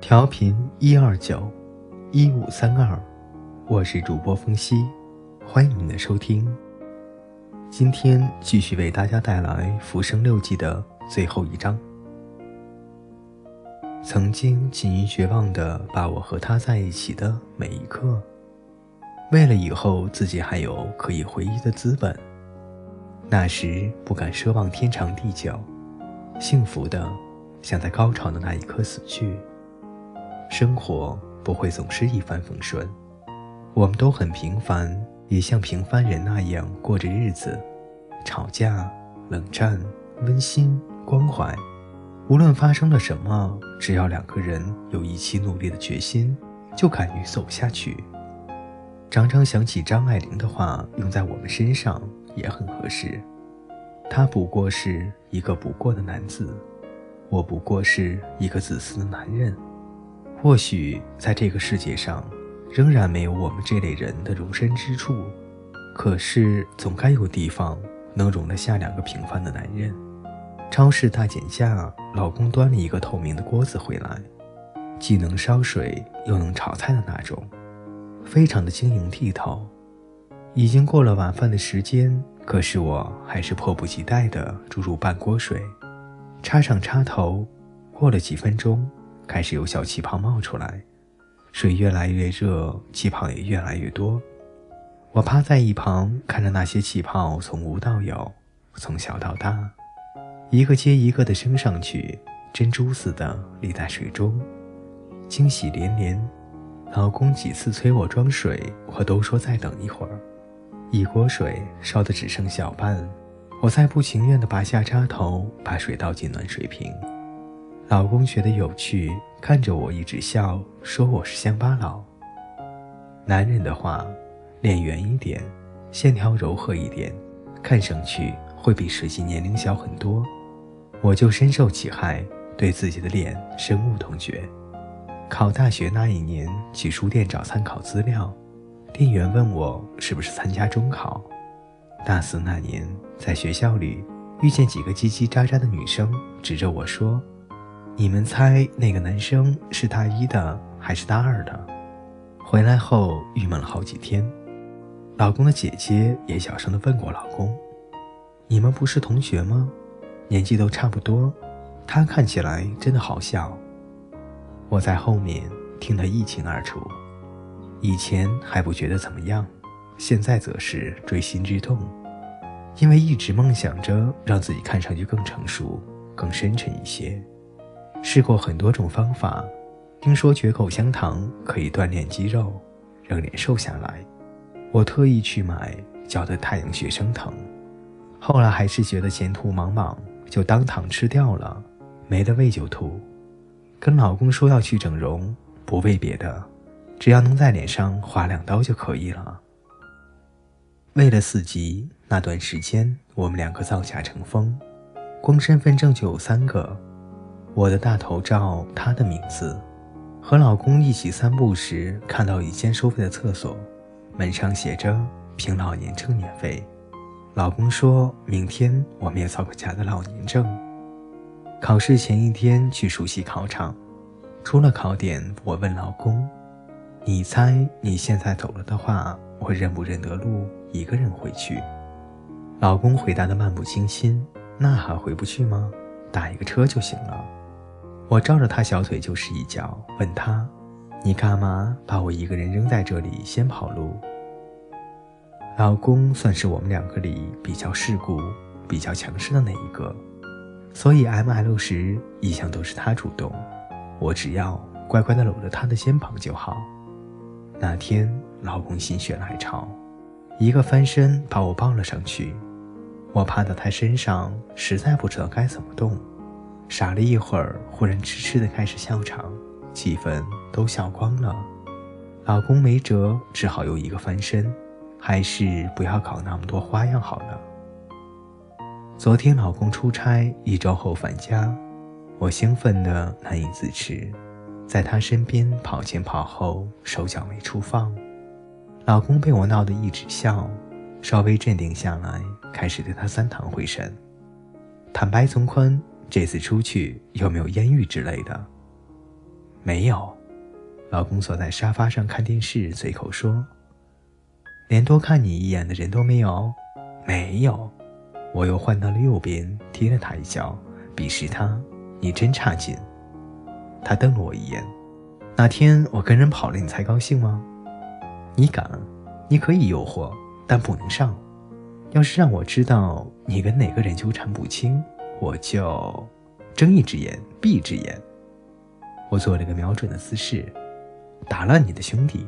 调频一二九一五三二，我是主播风夕，欢迎您的收听。今天继续为大家带来《浮生六记》的最后一章。曾经近于绝望的把我和他在一起的每一刻，为了以后自己还有可以回忆的资本，那时不敢奢望天长地久，幸福的想在高潮的那一刻死去。生活不会总是一帆风顺，我们都很平凡，也像平凡人那样过着日子，吵架、冷战、温馨、关怀。无论发生了什么，只要两个人有一起努力的决心，就敢于走下去。常常想起张爱玲的话，用在我们身上也很合适。他不过是一个不过的男子，我不过是一个自私的男人。或许在这个世界上，仍然没有我们这类人的容身之处，可是总该有地方能容得下两个平凡的男人。超市大减价，老公端了一个透明的锅子回来，既能烧水又能炒菜的那种，非常的晶莹剔透。已经过了晚饭的时间，可是我还是迫不及待地注入半锅水，插上插头，过了几分钟。开始有小气泡冒出来，水越来越热，气泡也越来越多。我趴在一旁看着那些气泡从无到有，从小到大，一个接一个的升上去，珍珠似的立在水中，惊喜连连。老公几次催我装水，我都说再等一会儿。一锅水烧得只剩小半，我再不情愿地拔下插头，把水倒进暖水瓶。老公觉得有趣，看着我一直笑，说我是乡巴佬。男人的话，脸圆一点，线条柔和一点，看上去会比实际年龄小很多。我就深受其害，对自己的脸深恶痛绝。考大学那一年，去书店找参考资料，店员问我是不是参加中考。大四那年，在学校里遇见几个叽叽喳喳的女生，指着我说。你们猜那个男生是大一的还是大二的？回来后郁闷了好几天。老公的姐姐也小声的问过老公：“你们不是同学吗？年纪都差不多。他看起来真的好小。”我在后面听得一清二楚。以前还不觉得怎么样，现在则是锥心之痛，因为一直梦想着让自己看上去更成熟、更深沉一些。试过很多种方法，听说嚼口香糖可以锻炼肌肉，让脸瘦下来。我特意去买，嚼得太阳穴生疼。后来还是觉得前途茫茫，就当糖吃掉了，没了胃就吐。跟老公说要去整容，不为别的，只要能在脸上划两刀就可以了。为了四级，那段时间我们两个造假成风，光身份证就有三个。我的大头照，他的名字。和老公一起散步时，看到一间收费的厕所，门上写着“凭老年证免费”。老公说明天我们也造个假的老年证。考试前一天去熟悉考场，出了考点，我问老公：“你猜你现在走了的话，我认不认得路，一个人回去？”老公回答的漫不经心：“那还回不去吗？打一个车就行了。”我照着他小腿就是一脚，问他：“你干嘛把我一个人扔在这里先跑路？”老公算是我们两个里比较世故、比较强势的那一个，所以 M L 时一向都是他主动，我只要乖乖的搂着他的肩膀就好。那天老公心血来潮，一个翻身把我抱了上去，我趴到他身上，实在不知道该怎么动。傻了一会儿，忽然痴痴的开始笑场，气氛都笑光了。老公没辙，只好又一个翻身，还是不要搞那么多花样好了。昨天老公出差，一周后返家，我兴奋的难以自持，在他身边跑前跑后，手脚没处放。老公被我闹得一直笑，稍微镇定下来，开始对他三堂会审。坦白从宽。这次出去有没有艳遇之类的？没有。老公坐在沙发上看电视，随口说：“连多看你一眼的人都没有。”没有。我又换到了右边，踢了他一脚，鄙视他：“你真差劲。”他瞪了我一眼。哪天我跟人跑了，你才高兴吗？你敢？你可以诱惑，但不能上。要是让我知道你跟哪个人纠缠不清，我就睁一只眼闭一只眼。我做了个瞄准的姿势，打乱你的兄弟。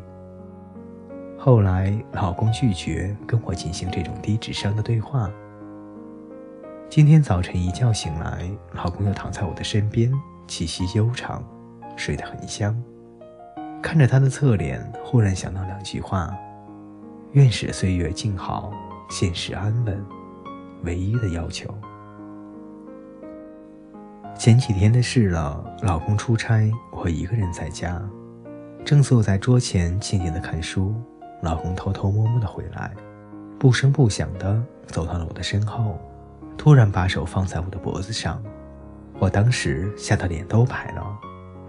后来老公拒绝跟我进行这种低智商的对话。今天早晨一觉醒来，老公又躺在我的身边，气息悠长，睡得很香。看着他的侧脸，忽然想到两句话：愿使岁月静好。现实安稳，唯一的要求。前几天的事了，老公出差，我一个人在家，正坐在桌前静静的看书。老公偷偷摸摸的回来，不声不响的走到了我的身后，突然把手放在我的脖子上，我当时吓得脸都白了，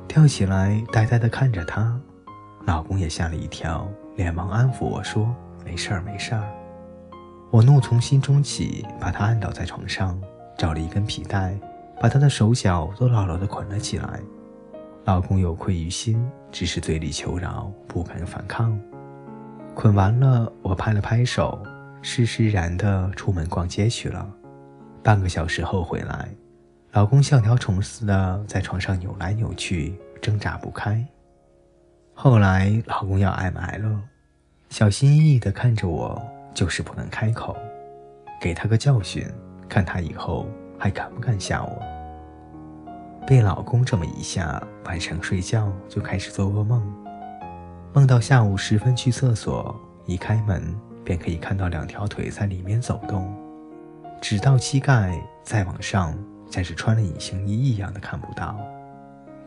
跳起来呆呆的看着他。老公也吓了一跳，连忙安抚我说：“没事儿，没事儿。”我怒从心中起，把他按倒在床上，找了一根皮带，把他的手脚都牢牢地捆了起来。老公有愧于心，只是嘴里求饶，不敢反抗。捆完了，我拍了拍手，施施然地出门逛街去了。半个小时后回来，老公像条虫似的在床上扭来扭去，挣扎不开。后来老公要挨埋了，小心翼翼地看着我。就是不能开口，给他个教训，看他以后还敢不敢吓我。被老公这么一下，晚上睡觉就开始做噩梦，梦到下午时分去厕所，一开门便可以看到两条腿在里面走动，直到膝盖，再往上像是穿了隐形衣一样的看不到。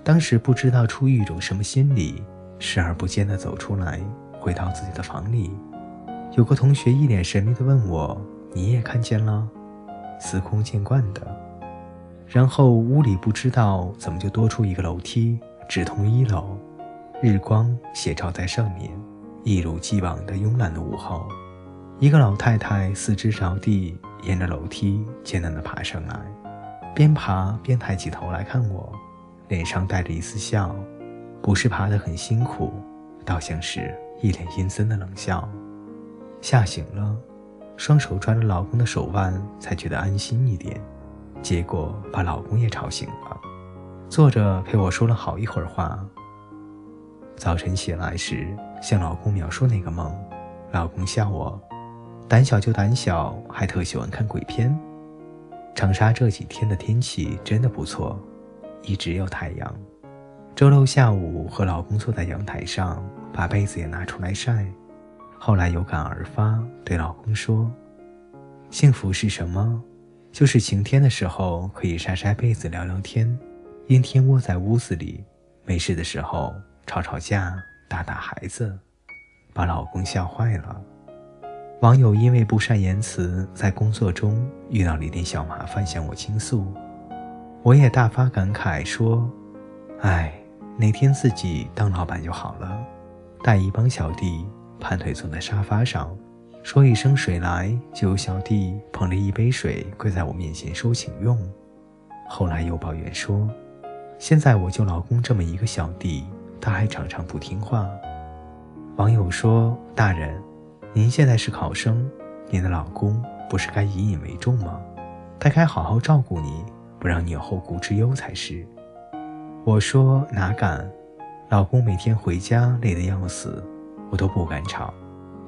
当时不知道出于一种什么心理，视而不见的走出来，回到自己的房里。有个同学一脸神秘地问我：“你也看见了？”司空见惯的。然后屋里不知道怎么就多出一个楼梯，直通一楼。日光斜照在上面，一如既往的慵懒的午后。一个老太太四肢着地，沿着楼梯艰难地爬上来，边爬边抬起头来看我，脸上带着一丝笑，不是爬得很辛苦，倒像是一脸阴森的冷笑。吓醒了，双手抓着老公的手腕，才觉得安心一点。结果把老公也吵醒了，坐着陪我说了好一会儿话。早晨起来时，向老公描述那个梦，老公笑我，胆小就胆小，还特喜欢看鬼片。长沙这几天的天气真的不错，一直有太阳。周六下午和老公坐在阳台上，把被子也拿出来晒。后来有感而发，对老公说：“幸福是什么？就是晴天的时候可以晒晒被子聊聊天，阴天窝在屋子里，没事的时候吵吵架打打孩子，把老公笑坏了。”网友因为不善言辞，在工作中遇到了一点小麻烦，向我倾诉，我也大发感慨说：“哎，哪天自己当老板就好了，带一帮小弟。”盘腿坐在沙发上，说一声“水来”，就有小弟捧着一杯水跪在我面前说请用。后来又抱怨说：“现在我就老公这么一个小弟，他还常常不听话。”网友说：“大人，您现在是考生，您的老公不是该引以为重吗？他该好好照顾你，不让你有后顾之忧才是。”我说：“哪敢，老公每天回家累得要死。”我都不敢吵，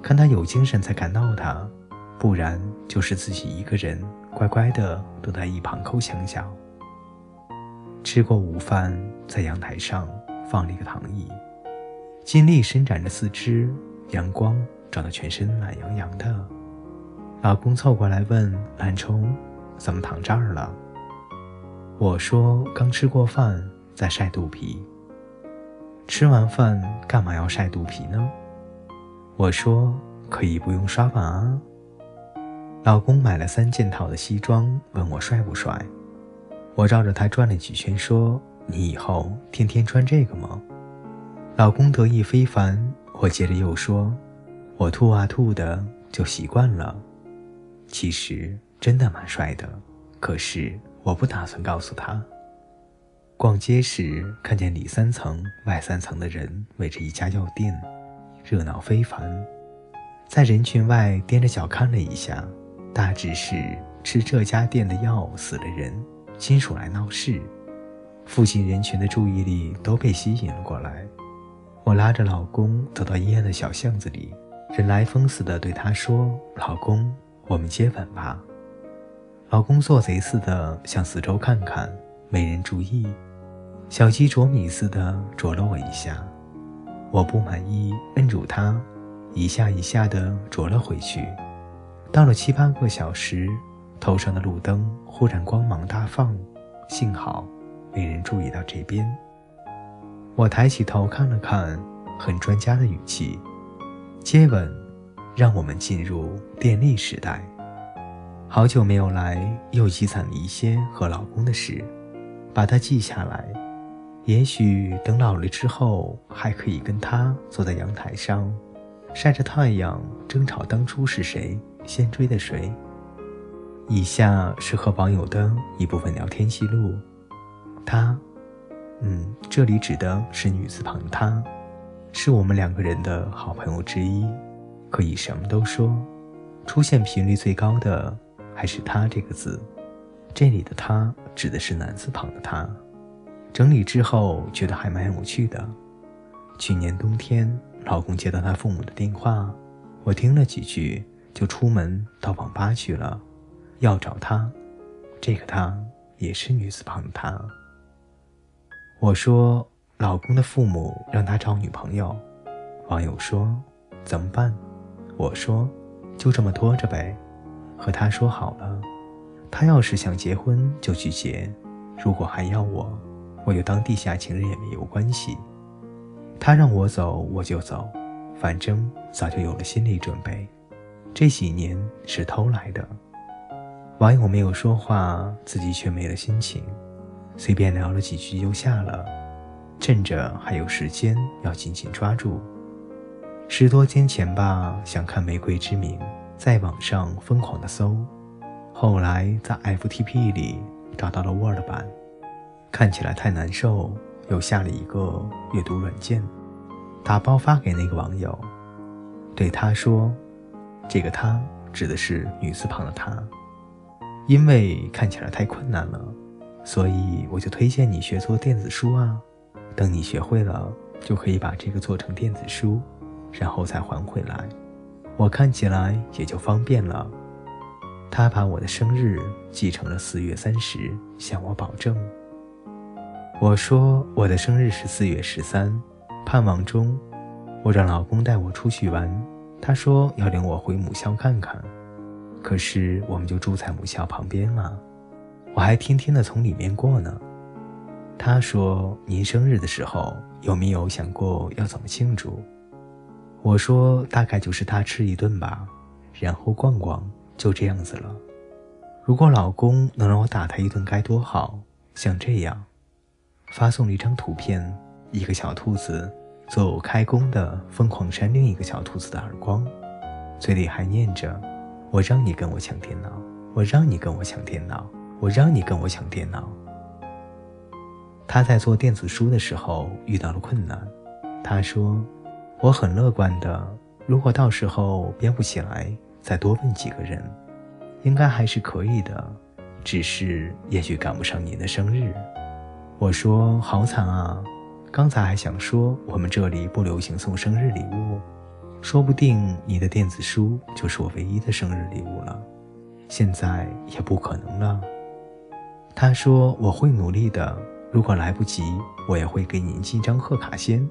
看他有精神才敢闹他，不然就是自己一个人乖乖的躲在一旁抠墙角。吃过午饭，在阳台上放了一个躺椅，尽力伸展着四肢，阳光照得全身懒洋洋的。老公凑过来问：“懒虫，怎么躺这儿了？”我说：“刚吃过饭，在晒肚皮。吃完饭干嘛要晒肚皮呢？”我说可以不用刷碗啊。老公买了三件套的西装，问我帅不帅。我绕着他转了几圈，说你以后天天穿这个吗？”老公得意非凡。我接着又说：“我吐啊吐的，就习惯了。其实真的蛮帅的，可是我不打算告诉他。”逛街时看见里三层外三层的人围着一家药店，热闹非凡。在人群外踮着脚看了一下，大致是吃这家店的药死了人，亲属来闹事。附近人群的注意力都被吸引了过来。我拉着老公走到阴暗的小巷子里，人来疯似的对他说：“老公，我们接吻吧。”老公做贼似的向四周看看，没人注意，小鸡啄米似的啄了我一下。我不满意，摁住他，一下一下的啄了回去。到了七八个小时，头上的路灯忽然光芒大放，幸好没人注意到这边。我抬起头看了看，很专家的语气：“接吻，让我们进入电力时代。”好久没有来，又积攒了一些和老公的事，把它记下来。也许等老了之后，还可以跟他坐在阳台上，晒着太阳，争吵当初是谁先追的谁。以下是和网友的一部分聊天记录，他。嗯，这里指的是女字旁的他，是我们两个人的好朋友之一，可以什么都说。出现频率最高的还是他这个字，这里的他指的是男字旁的他。整理之后觉得还蛮有趣的。去年冬天，老公接到他父母的电话，我听了几句就出门到网吧去了，要找他。这个他也是女字旁的他。我说：“老公的父母让他找女朋友。”网友说：“怎么办？”我说：“就这么拖着呗，和他说好了，他要是想结婚就去结，如果还要我，我就当地下情人也没有关系。他让我走我就走，反正早就有了心理准备。这几年是偷来的。”网友没有说话，自己却没了心情。随便聊了几句就下了，趁着还有时间，要紧紧抓住。十多天前吧，想看《玫瑰之名》，在网上疯狂的搜，后来在 FTP 里找到了 Word 版，看起来太难受，又下了一个阅读软件，打包发给那个网友，对他说：“这个他指的是女字旁的他，因为看起来太困难了。”所以我就推荐你学做电子书啊，等你学会了，就可以把这个做成电子书，然后再还回来，我看起来也就方便了。他把我的生日记成了四月三十，向我保证。我说我的生日是四月十三，盼望中，我让老公带我出去玩，他说要领我回母校看看，可是我们就住在母校旁边啊。我还天天的从里面过呢。他说：“您生日的时候有没有想过要怎么庆祝？”我说：“大概就是大吃一顿吧，然后逛逛，就这样子了。如果老公能让我打他一顿该多好！像这样，发送了一张图片，一个小兔子走开弓的疯狂扇另一个小兔子的耳光，嘴里还念着：‘我让你跟我抢电脑，我让你跟我抢电脑。’”我让你跟我抢电脑。他在做电子书的时候遇到了困难，他说：“我很乐观的，如果到时候编不起来，再多问几个人，应该还是可以的。只是也许赶不上您的生日。”我说：“好惨啊！刚才还想说我们这里不流行送生日礼物，说不定你的电子书就是我唯一的生日礼物了。现在也不可能了。”他说：“我会努力的，如果来不及，我也会给你寄张贺卡先。”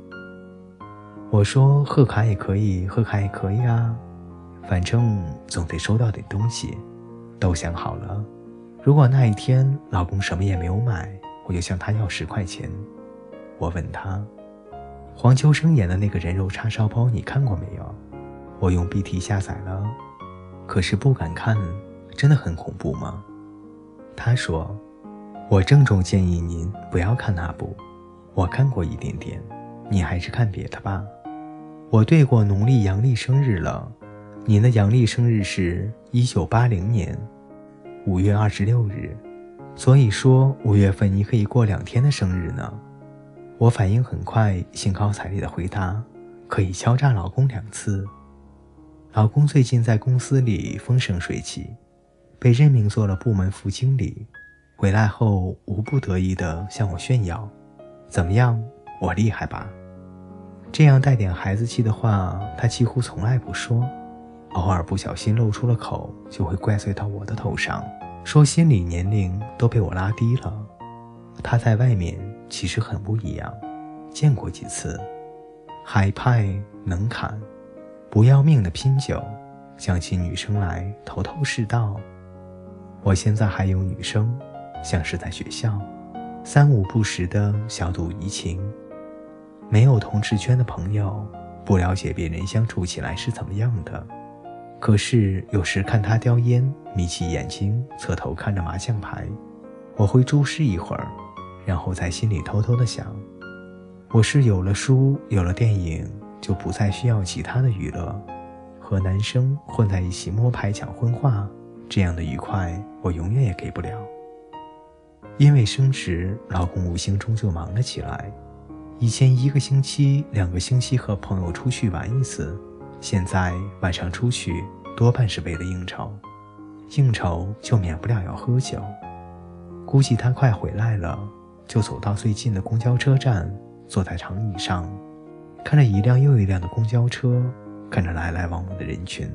我说：“贺卡也可以，贺卡也可以啊，反正总得收到点东西。”都想好了，如果那一天老公什么也没有买，我就向他要十块钱。我问他：“黄秋生演的那个人肉叉烧包你看过没有？”我用 BT 下载了，可是不敢看，真的很恐怖吗？他说。我郑重建议您不要看那部，我看过一点点，你还是看别的吧。我对过农历阳历生日了，您的阳历生日是一九八零年五月二十六日，所以说五月份你可以过两天的生日呢。我反应很快，兴高采烈的回答：“可以敲诈老公两次。”老公最近在公司里风生水起，被任命做了部门副经理。回来后无不得意地向我炫耀：“怎么样，我厉害吧？”这样带点孩子气的话，他几乎从来不说，偶尔不小心露出了口，就会怪罪到我的头上，说心理年龄都被我拉低了。他在外面其实很不一样，见过几次，海派能砍。不要命的拼酒，想起女生来头头是道。我现在还有女生，像是在学校，三五不时的小赌怡情。没有同事圈的朋友，不了解别人相处起来是怎么样的。可是有时看他叼烟，眯起眼睛，侧头看着麻将牌，我会注视一会儿，然后在心里偷偷的想：我是有了书，有了电影。就不再需要其他的娱乐，和男生混在一起摸牌抢婚话，这样的愉快我永远也给不了。因为升职，老公无形中就忙了起来。以前一个星期、两个星期和朋友出去玩一次，现在晚上出去多半是为了应酬，应酬就免不了要喝酒。估计他快回来了，就走到最近的公交车站，坐在长椅上。看着一辆又一辆的公交车，看着来来往往的人群，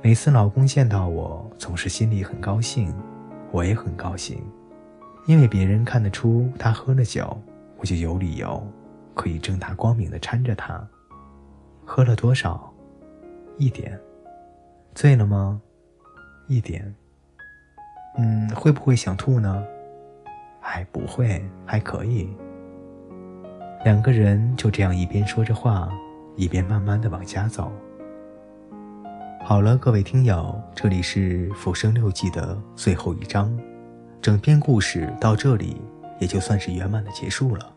每次老公见到我，总是心里很高兴，我也很高兴，因为别人看得出他喝了酒，我就有理由可以正大光明的搀着他。喝了多少？一点。醉了吗？一点。嗯，会不会想吐呢？哎，不会，还可以。两个人就这样一边说着话，一边慢慢的往家走。好了，各位听友，这里是《浮生六记》的最后一章，整篇故事到这里也就算是圆满的结束了。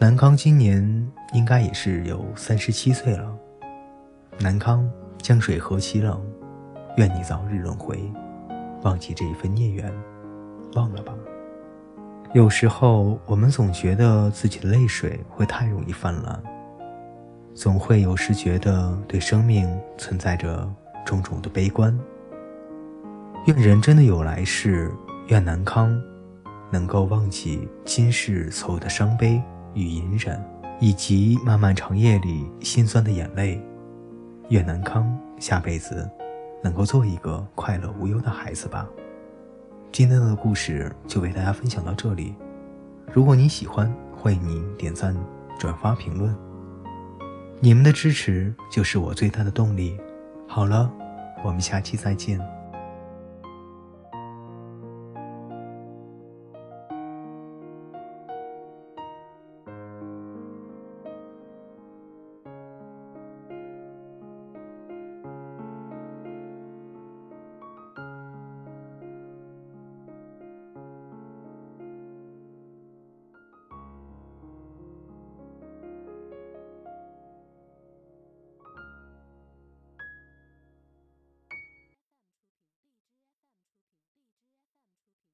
南康今年应该也是有三十七岁了。南康，江水何其冷，愿你早日轮回，忘记这一份孽缘，忘了吧。有时候，我们总觉得自己的泪水会太容易泛滥，总会有时觉得对生命存在着种种的悲观。愿人真的有来世，愿南康能够忘记今世所有的伤悲与隐忍，以及漫漫长夜里心酸的眼泪。愿南康下辈子能够做一个快乐无忧的孩子吧。今天的故事就为大家分享到这里。如果你喜欢，欢迎您点赞、转发、评论。你们的支持就是我最大的动力。好了，我们下期再见。